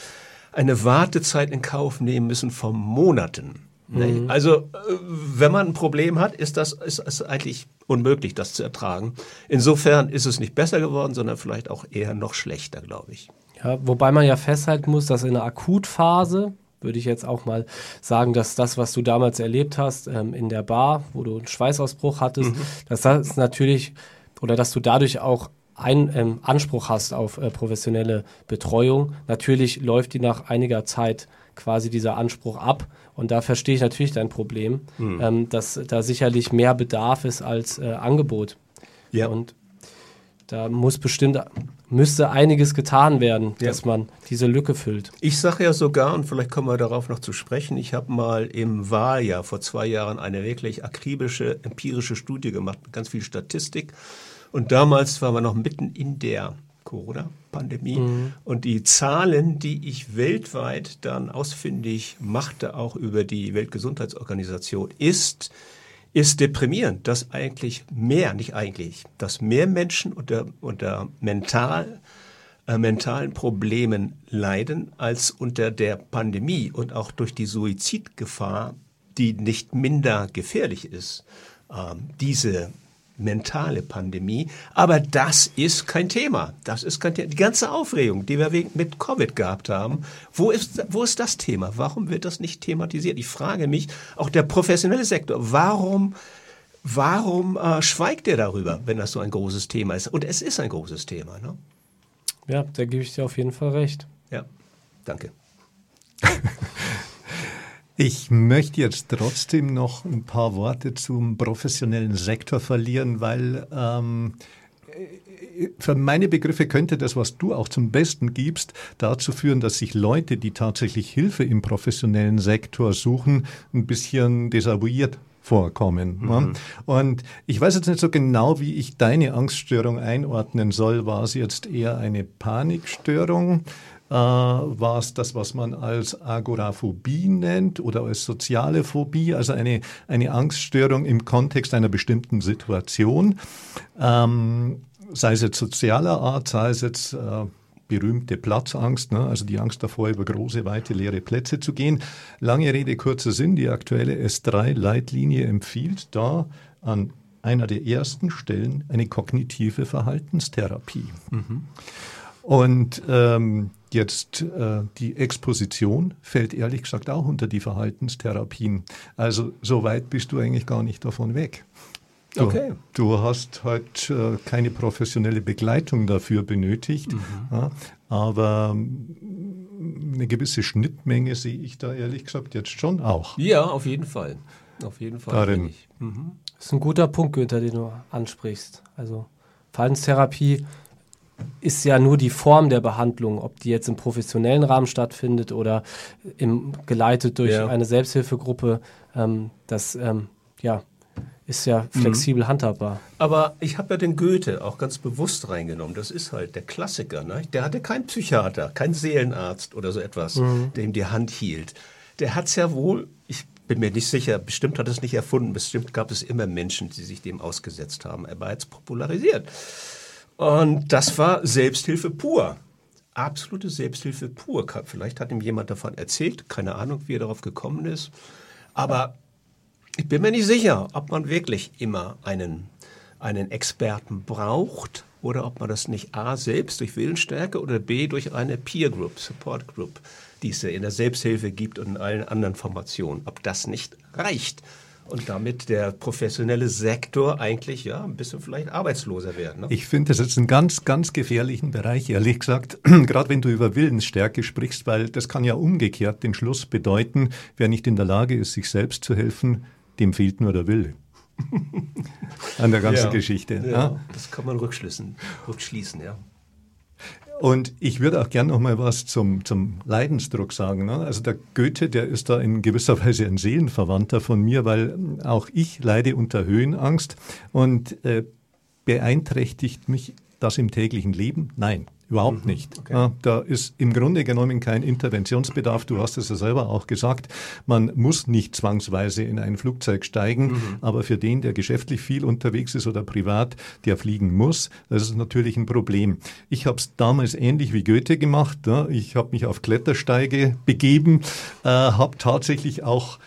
H: eine Wartezeit in Kauf nehmen müssen von Monaten. Mhm. Also, äh, wenn man ein Problem hat, ist das ist, ist eigentlich unmöglich, das zu ertragen. Insofern ist es nicht besser geworden, sondern vielleicht auch eher noch schlechter, glaube ich.
G: Ja, wobei man ja festhalten muss, dass in der Akutphase, würde ich jetzt auch mal sagen, dass das, was du damals erlebt hast ähm, in der Bar, wo du einen Schweißausbruch hattest, mhm. dass das natürlich oder dass du dadurch auch einen ähm, Anspruch hast auf äh, professionelle Betreuung. Natürlich läuft die nach einiger Zeit quasi dieser Anspruch ab. Und da verstehe ich natürlich dein Problem, mhm. ähm, dass da sicherlich mehr Bedarf ist als äh, Angebot. Ja. Und da muss bestimmt, müsste einiges getan werden,
H: Ja.
G: dass man diese Lücke füllt.
H: Ich sage ja sogar, und vielleicht kommen wir darauf noch zu sprechen, ich habe mal im Wahljahr vor zwei Jahren eine wirklich akribische, empirische Studie gemacht mit ganz viel Statistik. Und damals waren wir noch mitten in der Corona-Pandemie. Und die Zahlen, die ich weltweit dann ausfindig machte, auch über die Weltgesundheitsorganisation, ist, ist deprimierend, dass eigentlich mehr, nicht eigentlich, dass mehr Menschen unter, unter mental äh, mentalen Problemen leiden als unter der Pandemie und auch durch die Suizidgefahr, die nicht minder gefährlich ist, ähm, diese mentale Pandemie. Aber das ist kein Thema. Das ist kein Thema. Die ganze Aufregung, die wir wegen- mit Covid gehabt haben, wo ist, wo ist das Thema? Warum wird das nicht thematisiert? Ich frage mich, auch der professionelle Sektor, warum Warum äh, schweigt er darüber, wenn das so ein großes Thema ist? Und es ist ein großes Thema. Ne?
G: Ja, da gebe ich dir auf jeden Fall recht.
H: Ja, danke.
B: Ich möchte jetzt trotzdem noch ein paar Worte zum professionellen Sektor verlieren, weil ähm, für meine Begriffe könnte das, was du auch zum Besten gibst, dazu führen, dass sich Leute, die tatsächlich Hilfe im professionellen Sektor suchen, ein bisschen desavouiert vorkommen. ne? Und ich weiß jetzt nicht so genau, wie ich deine Angststörung einordnen soll. War es jetzt eher eine Panikstörung? Äh, war es das, was man als Agoraphobie nennt oder als soziale Phobie, also eine, eine Angststörung im Kontext einer bestimmten Situation, ähm, sei es jetzt sozialer Art, sei es jetzt äh, berühmte Platzangst, ne? also die Angst davor, über große, weite, leere Plätze zu gehen. Lange Rede, kurzer Sinn, die aktuelle S3-Leitlinie empfiehlt da an einer der ersten Stellen eine kognitive Verhaltenstherapie. Und ähm, jetzt äh, die Exposition fällt ehrlich gesagt auch unter die Verhaltenstherapien. Also so weit bist du eigentlich gar nicht davon weg. Du,
H: Okay.
B: du hast halt äh, keine professionelle Begleitung dafür benötigt, ja, aber mm, eine gewisse Schnittmenge sehe ich da ehrlich gesagt jetzt schon auch.
H: Ja, auf jeden Fall. Auf jeden Fall.
B: Darin.
H: Mhm.
G: Das ist ein guter Punkt, Günther, den du ansprichst. Also Verhaltenstherapie ist ja nur die Form der Behandlung, ob die jetzt im professionellen Rahmen stattfindet oder im, geleitet durch
H: Ja.
G: eine Selbsthilfegruppe. Ähm, das ähm, ja, ist ja flexibel handhabbar.
H: Aber ich habe ja den Goethe auch ganz bewusst reingenommen. Das ist halt der Klassiker. Ne? Der hatte keinen Psychiater, keinen Seelenarzt oder so etwas, der ihm die Hand hielt. Der hat es ja wohl, ich bin mir nicht sicher, bestimmt hat er es nicht erfunden, bestimmt gab es immer Menschen, die sich dem ausgesetzt haben. Er war jetzt popularisiert. Und das war Selbsthilfe pur. Absolute Selbsthilfe pur. Vielleicht hat ihm jemand davon erzählt, keine Ahnung, wie er darauf gekommen ist. Aber ich bin mir nicht sicher, ob man wirklich immer einen, einen Experten braucht oder ob man das nicht A selbst durch Willensstärke oder B durch eine Peer Group, Support Group, die es ja in der Selbsthilfe gibt und in allen anderen Formationen, ob das nicht reicht. Und damit der professionelle Sektor eigentlich ja ein bisschen vielleicht arbeitsloser werden. Ne?
B: Ich finde das jetzt einen ganz, ganz gefährlichen Bereich, ehrlich gesagt, gerade wenn du über Willensstärke sprichst, weil das kann ja umgekehrt den Schluss bedeuten, wer nicht in der Lage ist, sich selbst zu helfen, dem fehlt nur der Wille. An der ganzen
H: Ja.
B: Geschichte.
H: Ja,
B: Ja.
H: Das kann man rückschließen, rückschließen, ja.
B: Und ich würde auch gern noch mal was zum, zum Leidensdruck sagen. Ne? Also der Goethe, der ist da in gewisser Weise ein Seelenverwandter von mir, weil auch ich leide unter Höhenangst und äh, beeinträchtigt mich das im täglichen Leben? Nein. Überhaupt nicht. Ja, da ist im Grunde genommen kein Interventionsbedarf. Du hast es ja selber auch gesagt. Man muss nicht zwangsweise in ein Flugzeug steigen, aber für den, der geschäftlich viel unterwegs ist oder privat, der fliegen muss, das ist natürlich ein Problem. Ich habe es damals ähnlich wie Goethe gemacht. Ich habe mich auf Klettersteige begeben, äh, habe tatsächlich auch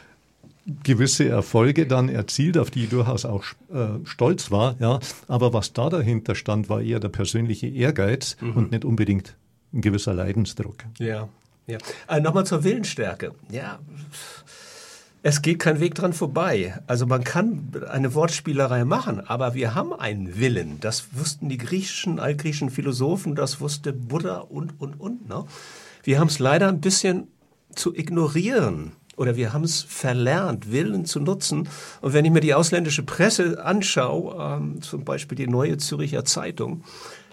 B: gewisse Erfolge dann erzielt, auf die ich durchaus auch äh, stolz war. Ja. Aber was da dahinter stand, war eher der persönliche Ehrgeiz und nicht unbedingt ein gewisser Leidensdruck.
H: Ja, ja. Äh, Nochmal zur Willensstärke. Ja, es geht kein Weg dran vorbei. Also man kann eine Wortspielerei machen, aber wir haben einen Willen. Das wussten die griechischen, altgriechischen Philosophen, das wusste Buddha und, und, und. Ne? Wir haben es leider ein bisschen zu ignorieren. Oder wir haben es verlernt, Willen zu nutzen. Und wenn ich mir die ausländische Presse anschaue, ähm, zum Beispiel die Neue Züricher Zeitung,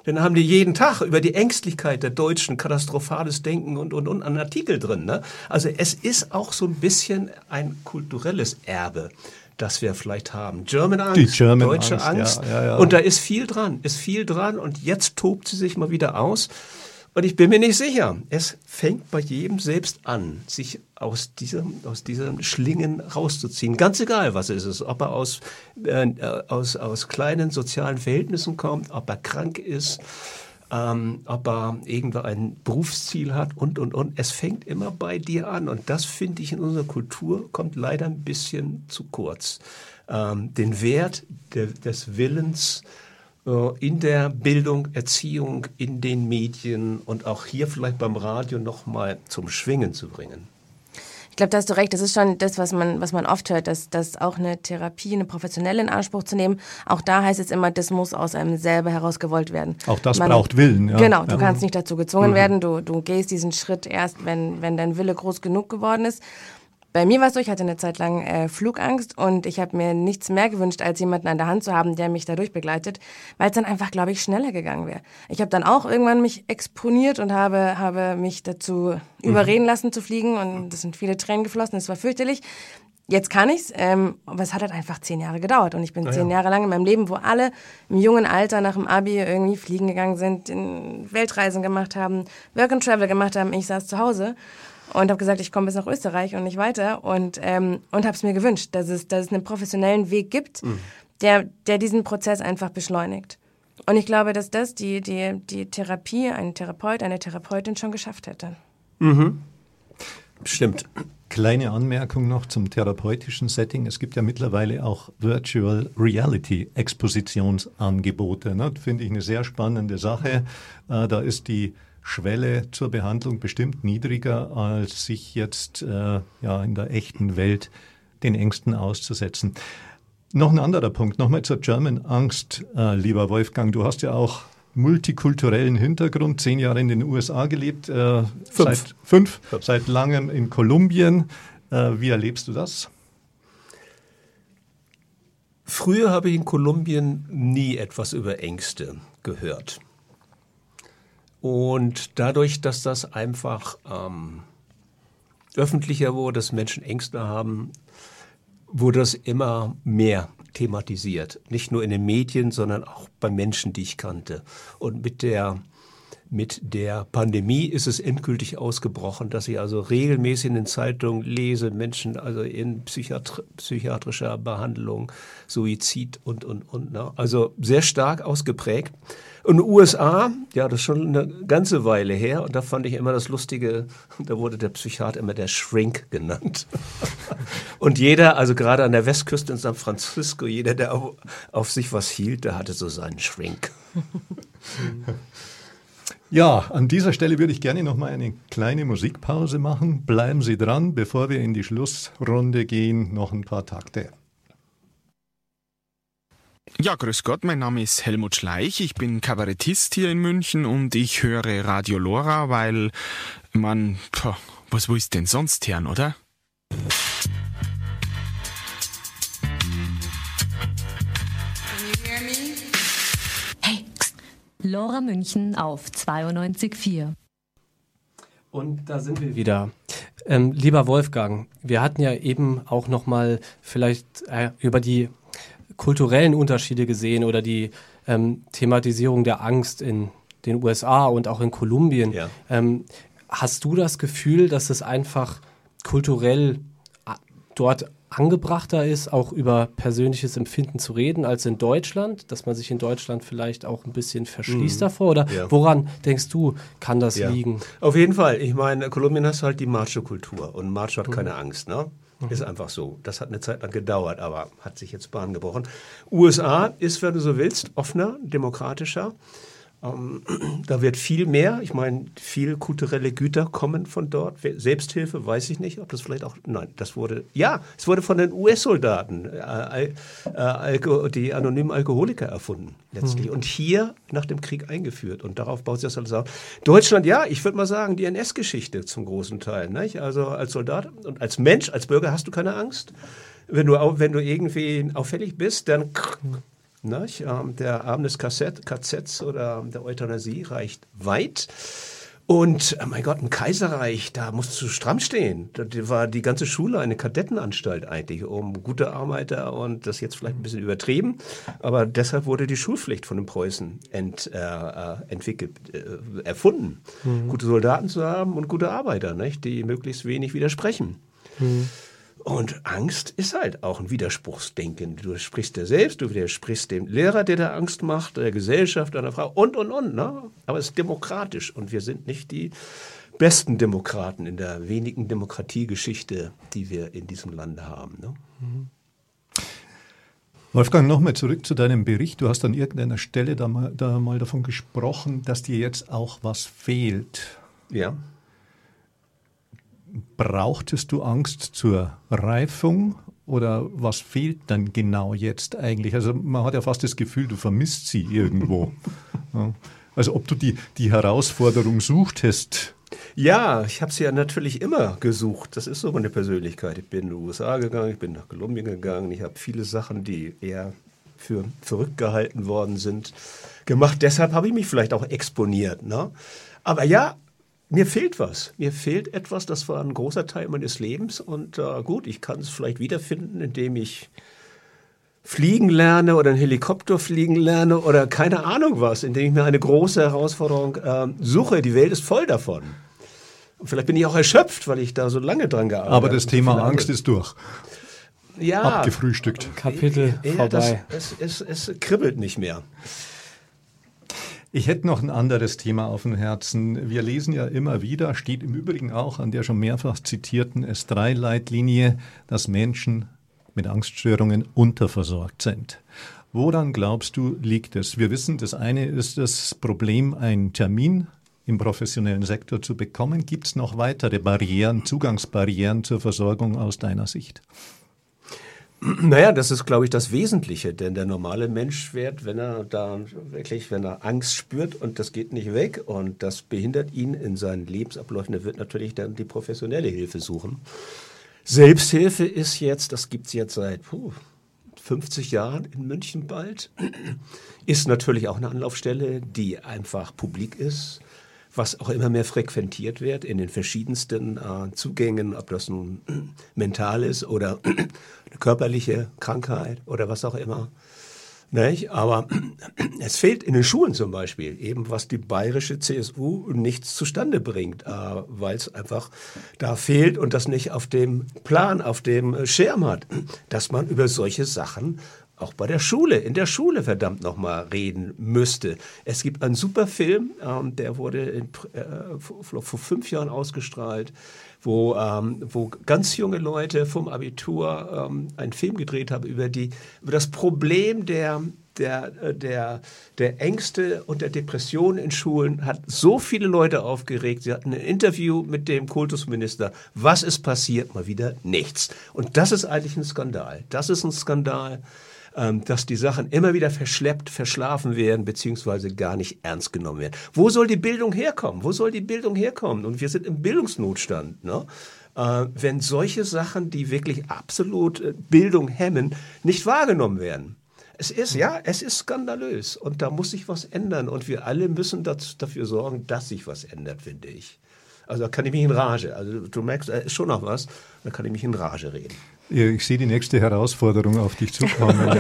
H: Dann haben die jeden Tag über die Ängstlichkeit der Deutschen, katastrophales Denken und, und, und einen Artikel drin. Ne? Also es ist auch so ein bisschen ein kulturelles Erbe das wir vielleicht haben. German Angst,
B: Die German
H: deutsche
B: Angst,
H: Angst.
B: ja, ja, ja.
H: Und da ist viel dran, ist viel dran. Und jetzt tobt sie sich mal wieder aus. Und ich bin mir nicht sicher. Es fängt bei jedem selbst an, sich aus diesem, aus diesem Schlingen rauszuziehen. Ganz egal, was es ist. Ob er aus, äh, aus, aus kleinen sozialen Verhältnissen kommt, ob er krank ist, ähm, ob er irgendwo ein Berufsziel hat und, und, und. Es fängt immer bei dir an. Und das finde ich in unserer Kultur kommt leider ein bisschen zu kurz. Ähm, den Wert der, des Willens, in der Bildung, Erziehung, in den Medien und auch hier vielleicht beim Radio nochmal zum Schwingen zu bringen.
C: Ich glaube, da hast du recht. Das ist schon das, was man, was man oft hört, dass, dass auch eine Therapie, eine professionelle in Anspruch zu nehmen, auch da heißt es immer, das muss aus einem selber herausgewollt werden.
B: Auch das braucht Willen, ja.
C: Genau, du
B: Ja.
C: kannst nicht dazu gezwungen werden. Du, du gehst diesen Schritt erst, wenn, wenn dein Wille groß genug geworden ist. Bei mir war es so, ich hatte eine Zeit lang äh, Flugangst und ich habe mir nichts mehr gewünscht, als jemanden an der Hand zu haben, der mich dadurch begleitet, weil es dann einfach, glaube ich, schneller gegangen wäre. Ich habe dann auch irgendwann mich exponiert und habe, habe mich dazu überreden lassen zu fliegen und es sind viele Tränen geflossen, es war fürchterlich. Jetzt kann ich's, ähm, aber es hat halt einfach zehn Jahre gedauert und ich bin zehn Jahre lang in meinem Leben, wo alle im jungen Alter nach dem Abi irgendwie fliegen gegangen sind, in Weltreisen gemacht haben, Work and Travel gemacht haben. Ich saß zu Hause und habe gesagt, ich komme bis nach Österreich und nicht weiter und ähm, und habe es mir gewünscht, dass es dass es einen professionellen Weg gibt, der der diesen Prozess einfach beschleunigt. Und ich glaube, dass das die die die Therapie, ein Therapeut, eine Therapeutin schon geschafft hätte.
H: Stimmt.
B: Kleine Anmerkung noch zum therapeutischen Setting. Es gibt ja mittlerweile auch Virtual Reality Expositionsangebote. Ne? Finde ich eine sehr spannende Sache. Äh, da ist die Schwelle zur Behandlung bestimmt niedriger, als sich jetzt äh, ja, in der echten Welt den Ängsten auszusetzen. Noch ein anderer Punkt, nochmal zur German Angst, äh, lieber Wolfgang. Du hast ja auch multikulturellen Hintergrund, zehn Jahre in den USA gelebt, äh, seit fünf, seit langem in Kolumbien. Äh, wie erlebst du das?
H: Früher habe ich in Kolumbien nie etwas über Ängste gehört. Und dadurch, dass das einfach ähm, öffentlicher wurde, dass Menschen Ängste haben, wurde das immer mehr thematisiert. Nicht nur in den Medien, sondern auch bei Menschen, die ich kannte. Und mit der, mit der Pandemie ist es endgültig ausgebrochen, dass ich also regelmäßig in den Zeitungen lese, Menschen also in Psychiatr psychiatrischer Behandlung, Suizid und, und, und. Ne? Also sehr stark ausgeprägt. Und USA, ja, das ist schon eine ganze Weile her. Und da fand ich immer das Lustige, da wurde der Psychiater immer der Shrink genannt. Und jeder, also gerade an der Westküste in San Francisco, jeder, der auf, auf sich was hielt, der hatte so seinen Shrink.
B: Ja, an dieser Stelle würde ich gerne noch mal eine kleine Musikpause machen. Bleiben Sie dran, bevor wir in die Schlussrunde gehen, noch ein paar Takte.
I: Ja, grüß Gott, mein Name ist Helmut Schleich, ich bin Kabarettist hier in München und ich höre Radio Lora, weil man, was willst denn sonst hören, oder?
J: Lora München auf 92.4.
G: Und da sind wir wieder. Ähm, lieber Wolfgang, wir hatten ja eben auch noch mal vielleicht äh, über die kulturellen Unterschiede gesehen oder die ähm, Thematisierung der Angst in den USA und auch in Kolumbien.
H: Ja.
G: Ähm, hast du das Gefühl, dass es einfach kulturell a- dort angebrachter ist, auch über persönliches Empfinden zu reden, als in Deutschland, dass man sich in Deutschland vielleicht auch ein bisschen verschließt davor? Oder
H: Mhm. Ja.
G: woran denkst du, kann das
H: Ja.
G: liegen?
H: Auf jeden Fall. Ich meine, in Kolumbien hast du halt die Macho-Kultur und Macho
G: Mhm.
H: hat keine Angst, ne? Ist einfach so. Das hat eine Zeit lang gedauert, aber hat sich jetzt Bahn gebrochen. USA ist, wenn du so willst, offener, demokratischer. Ähm, da wird viel mehr. Ich meine, viel kulturelle Güter kommen von dort. Selbsthilfe, weiß ich nicht, ob das vielleicht auch. Nein, das wurde. Ja, es wurde von den US-Soldaten, äh, äh, die anonymen Alkoholiker erfunden, letztlich. Und hier nach dem Krieg eingeführt. Und darauf baut sich das alles auf. Deutschland, ja, ich würde mal sagen, die NS-Geschichte zum großen Teil. Nicht? Also als Soldat und als Mensch, als Bürger hast du keine Angst. Wenn du, wenn du irgendwie auffällig bist, dann Nicht? Ähm, der Arm des KZ, KZs oder der Euthanasie reicht weit. Und oh mein Gott, ein Kaiserreich, da musst du stramm stehen. Da war die ganze Schule eine Kadettenanstalt eigentlich, um gute Arbeiter und das jetzt vielleicht ein bisschen übertrieben, aber deshalb wurde die Schulpflicht von den Preußen ent, äh, äh entwickelt, äh, erfunden. Mhm. Gute Soldaten zu haben und gute Arbeiter, nicht? die möglichst wenig widersprechen. Mhm. Und Angst ist halt auch ein Widerspruchsdenken. Du sprichst dir selbst, du widersprichst dem Lehrer, der dir Angst macht, der Gesellschaft, deiner Frau und, und, und. Ne? Aber es ist demokratisch und wir sind nicht die besten Demokraten in der wenigen Demokratiegeschichte, die wir in diesem Lande haben. Ne? Mhm.
B: Wolfgang, nochmal zurück zu deinem Bericht. Du hast an irgendeiner Stelle da mal, da mal davon gesprochen, dass dir jetzt auch was fehlt.
H: Ja.
B: Brauchtest du Angst zur Reifung oder was fehlt dann genau jetzt eigentlich? Also man hat ja fast das Gefühl, du vermisst sie irgendwo. ja. Also ob du die, die Herausforderung suchtest.
H: Ja, ich habe sie ja natürlich immer gesucht. Das ist so meine Persönlichkeit. Ich bin in die USA gegangen, ich bin nach Kolumbien gegangen. Ich habe viele Sachen, die eher für verrückt gehalten worden sind, gemacht. Deshalb habe ich mich vielleicht auch exponiert. Ne? Aber ja, mir fehlt was. Mir fehlt etwas, das war ein großer Teil meines Lebens. Und äh, gut, ich kann es vielleicht wiederfinden, indem ich fliegen lerne oder einen Helikopter fliegen lerne oder keine Ahnung was, indem ich mir eine große Herausforderung äh, suche. Die Welt ist voll davon. Und vielleicht bin ich auch erschöpft, weil ich da so lange dran gearbeitet
B: habe. Aber das Thema Angst ist durch.
H: Ja.
B: Abgefrühstückt.
G: Kapitel ja, vorbei.
H: Das, es, es, es kribbelt nicht mehr.
B: Ich hätte noch ein anderes Thema auf dem Herzen. Wir lesen ja immer wieder, steht im Übrigen auch an der schon mehrfach zitierten S3-Leitlinie, dass Menschen mit Angststörungen unterversorgt sind. Woran glaubst du, liegt es? Wir wissen, das eine ist das Problem, einen Termin im professionellen Sektor zu bekommen. Gibt es noch weitere Barrieren, Zugangsbarrieren zur Versorgung aus deiner Sicht?
H: Naja, das ist, glaube ich, das Wesentliche, denn der normale Mensch wird, wenn er da wirklich, wenn er Angst spürt und das geht nicht weg und das behindert ihn in seinen Lebensabläufen, der wird natürlich dann die professionelle Hilfe suchen. Selbsthilfe ist jetzt, das gibt's jetzt seit puh, 50 Jahren in München bald, ist natürlich auch eine Anlaufstelle, die einfach publik ist was auch immer mehr frequentiert wird in den verschiedensten äh, Zugängen, ob das nun mental ist oder körperliche Krankheit oder was auch immer. Nicht? Aber es fehlt in den Schulen zum Beispiel eben, was die bayerische CSU nichts zustande bringt, äh, weil es einfach da fehlt und das nicht auf dem Plan, auf dem Schirm hat, dass man über solche Sachen auch bei der Schule, in der Schule verdammt nochmal reden müsste. Es gibt einen super Film, ähm, der wurde in, äh, vor, vor, fünf Jahren ausgestrahlt, wo, ähm, wo ganz junge Leute vom Abitur ähm, einen Film gedreht haben über, die, über das Problem der, der, äh, der, der Ängste und der Depressionen in Schulen hat so viele Leute aufgeregt. Sie hatten ein Interview mit dem Kultusminister. Was ist passiert? Mal wieder nichts. Und das ist eigentlich ein Skandal. Das ist ein Skandal dass die Sachen immer wieder verschleppt, verschlafen werden, beziehungsweise gar nicht ernst genommen werden. Wo soll die Bildung herkommen? Wo soll die Bildung herkommen? Und wir sind im Bildungsnotstand. Ne? Äh, wenn solche Sachen, die wirklich absolut äh, Bildung hemmen, nicht wahrgenommen werden. Es ist, ja, es ist skandalös und da muss sich was ändern und wir alle müssen dazu, dafür sorgen, dass sich was ändert, finde ich. Also da kann ich mich in Rage, also du merkst, da ist schon noch was, da kann ich mich in Rage reden.
B: Ich sehe die nächste Herausforderung auf dich zukommen.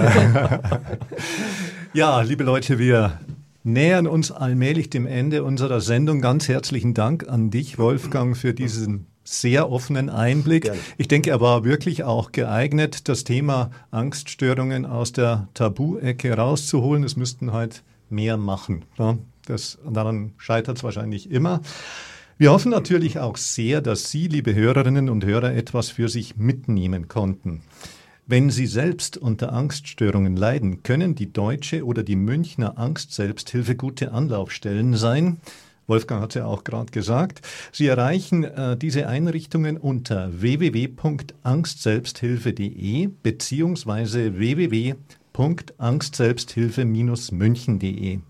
B: ja. liebe Leute, wir nähern uns allmählich dem Ende unserer Sendung. Ganz herzlichen Dank an dich, Wolfgang, für diesen sehr offenen Einblick. Gerne. Ich denke, er war wirklich auch geeignet, das Thema Angststörungen aus der Tabu-Ecke rauszuholen. Es müssten halt mehr machen. Das, daran scheitert es wahrscheinlich immer. Wir hoffen natürlich auch sehr, dass Sie, liebe Hörerinnen und Hörer, etwas für sich mitnehmen konnten. Wenn Sie selbst unter Angststörungen leiden, können die deutsche oder die Münchner Angst-Selbsthilfe gute Anlaufstellen sein. Wolfgang hat es ja auch gerade gesagt. Sie erreichen äh, diese Einrichtungen unter www.angstselbsthilfe.de beziehungsweise www.angstselbsthilfe-münchen.de.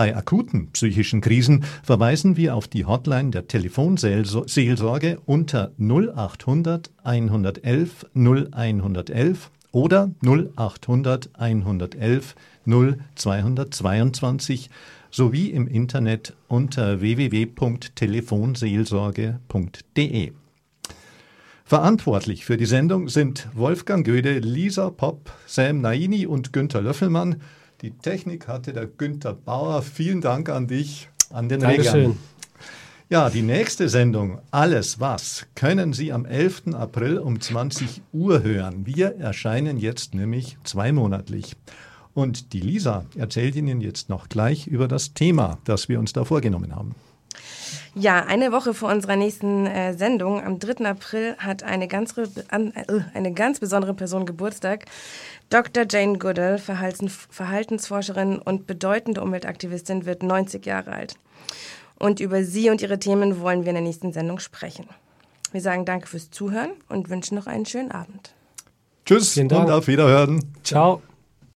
B: Bei akuten psychischen Krisen verweisen wir auf die Hotline der Telefonseelsorge unter 0800 111 0111 oder 0800 111 0222 sowie im Internet unter www.telefonseelsorge.de. Verantwortlich für die Sendung sind Wolfgang Göde, Lisa Popp, Sam Naini und Günter Löffelmann. Die Technik hatte der Günter Bauer. Vielen Dank an dich, an den
G: Dankeschön.
B: Regern. Ja, die nächste Sendung, Alles was, können Sie am 11. April um 20 Uhr hören. Wir erscheinen jetzt nämlich zweimonatlich. Und die Lisa erzählt Ihnen jetzt noch gleich über das Thema, das wir uns da vorgenommen haben.
C: Ja, eine Woche vor unserer nächsten äh, Sendung, am 3. April, hat eine ganz, an, äh, eine ganz besondere Person Geburtstag. Dr. Jane Goodall, Verhaltens Verhaltensforscherin und bedeutende Umweltaktivistin, wird 90 Jahre alt. Und über sie und ihre Themen wollen wir in der nächsten Sendung sprechen. Wir sagen danke fürs Zuhören und wünschen noch einen schönen Abend.
B: Tschüss und auf Wiederhören.
G: Ciao.